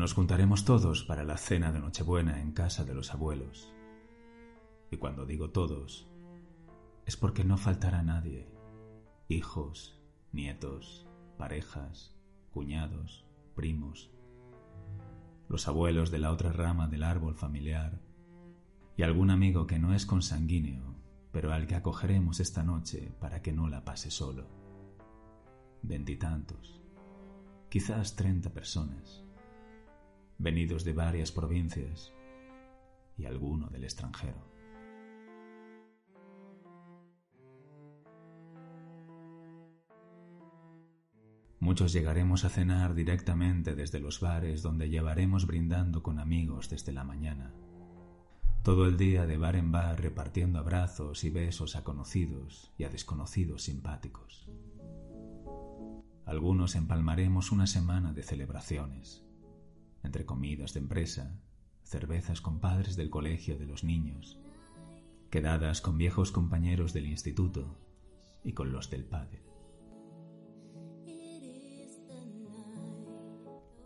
Nos juntaremos todos para la cena de Nochebuena en casa de los abuelos. Y cuando digo todos, es porque no faltará nadie. Hijos, nietos, parejas, cuñados, primos, los abuelos de la otra rama del árbol familiar y algún amigo que no es consanguíneo, pero al que acogeremos esta noche para que no la pase solo. Veintitantos, quizás treinta personas venidos de varias provincias y alguno del extranjero. Muchos llegaremos a cenar directamente desde los bares donde llevaremos brindando con amigos desde la mañana. Todo el día de bar en bar repartiendo abrazos y besos a conocidos y a desconocidos simpáticos. Algunos empalmaremos una semana de celebraciones, entre comidas de empresa, cervezas con padres del colegio de los niños, quedadas con viejos compañeros del instituto y con los del padre.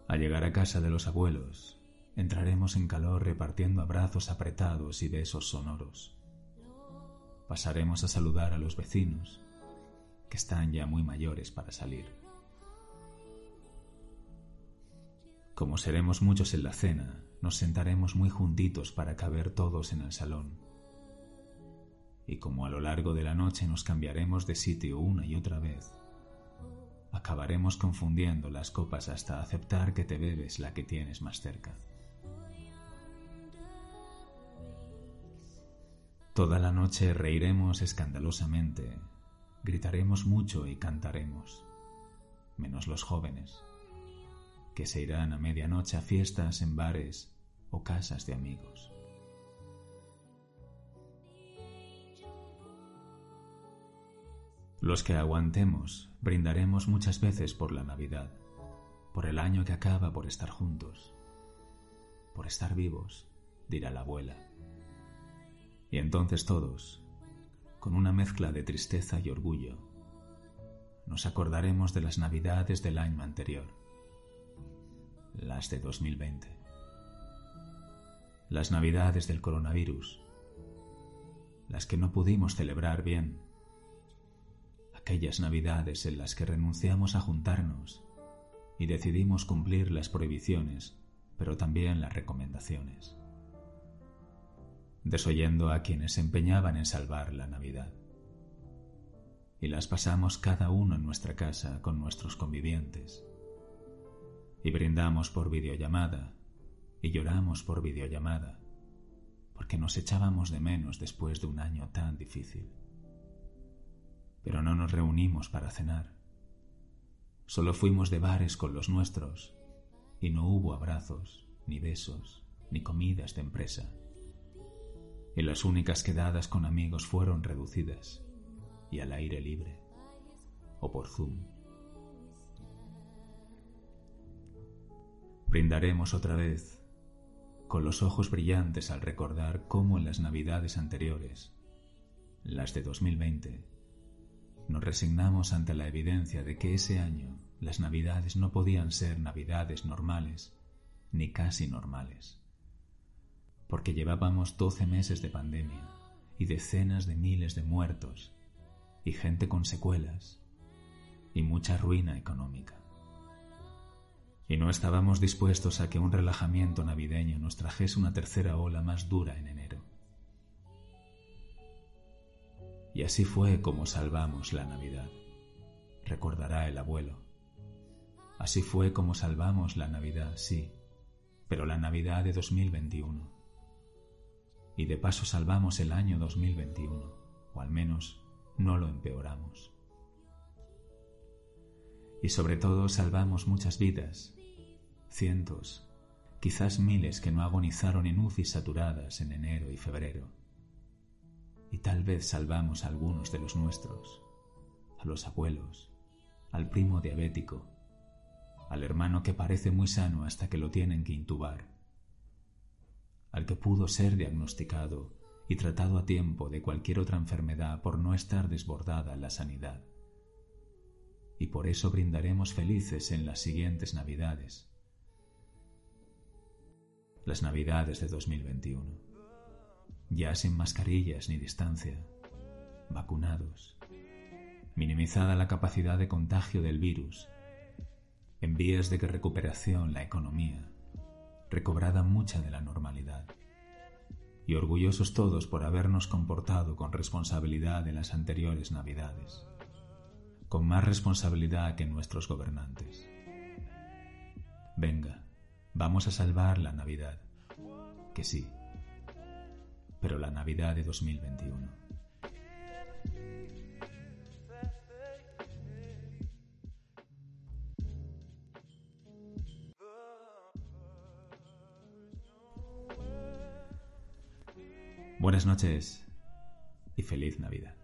Al llegar a casa de los abuelos, entraremos en calor repartiendo abrazos apretados y besos sonoros. Pasaremos a saludar a los vecinos, que están ya muy mayores para salir. Como seremos muchos en la cena, nos sentaremos muy juntitos para caber todos en el salón. Y como a lo largo de la noche nos cambiaremos de sitio una y otra vez, acabaremos confundiendo las copas hasta aceptar que te bebes la que tienes más cerca. Toda la noche reiremos escandalosamente, gritaremos mucho y cantaremos, menos los jóvenes que se irán a medianoche a fiestas en bares o casas de amigos. Los que aguantemos brindaremos muchas veces por la Navidad, por el año que acaba por estar juntos, por estar vivos, dirá la abuela. Y entonces todos, con una mezcla de tristeza y orgullo, nos acordaremos de las Navidades del año anterior las de 2020. Las navidades del coronavirus, las que no pudimos celebrar bien, aquellas navidades en las que renunciamos a juntarnos y decidimos cumplir las prohibiciones, pero también las recomendaciones, desoyendo a quienes se empeñaban en salvar la Navidad. Y las pasamos cada uno en nuestra casa con nuestros convivientes y brindamos por videollamada y lloramos por videollamada, porque nos echábamos de menos después de un año tan difícil. Pero no nos reunimos para cenar. Solo fuimos de bares con los nuestros y no hubo abrazos, ni besos, ni comidas de empresa. Y las únicas quedadas con amigos fueron reducidas y al aire libre o por Zoom. Brindaremos otra vez, con los ojos brillantes al recordar cómo en las navidades anteriores, las de 2020, nos resignamos ante la evidencia de que ese año las navidades no podían ser navidades normales, ni casi normales, porque llevábamos doce meses de pandemia y decenas de miles de muertos, y gente con secuelas, y mucha ruina económica. Y no estábamos dispuestos a que un relajamiento navideño nos trajese una tercera ola más dura en enero. Y así fue como salvamos la Navidad, recordará el abuelo. Así fue como salvamos la Navidad, sí, pero la Navidad de 2021. Y de paso salvamos el año 2021, o al menos no lo empeoramos. Y sobre todo salvamos muchas vidas, cientos, quizás miles que no agonizaron en UCI saturadas en enero y febrero. Y tal vez salvamos a algunos de los nuestros, a los abuelos, al primo diabético, al hermano que parece muy sano hasta que lo tienen que intubar, al que pudo ser diagnosticado y tratado a tiempo de cualquier otra enfermedad por no estar desbordada la sanidad. Y por eso brindaremos felices en las siguientes Navidades, las Navidades de 2021, ya sin mascarillas ni distancia, vacunados, minimizada la capacidad de contagio del virus, en vías de recuperación la economía, recobrada mucha de la normalidad. Y orgullosos todos por habernos comportado con responsabilidad en las anteriores Navidades, con más responsabilidad que nuestros gobernantes. Venga, vamos a salvar la Navidad, que sí, pero la Navidad de 2021. Buenas noches y feliz Navidad.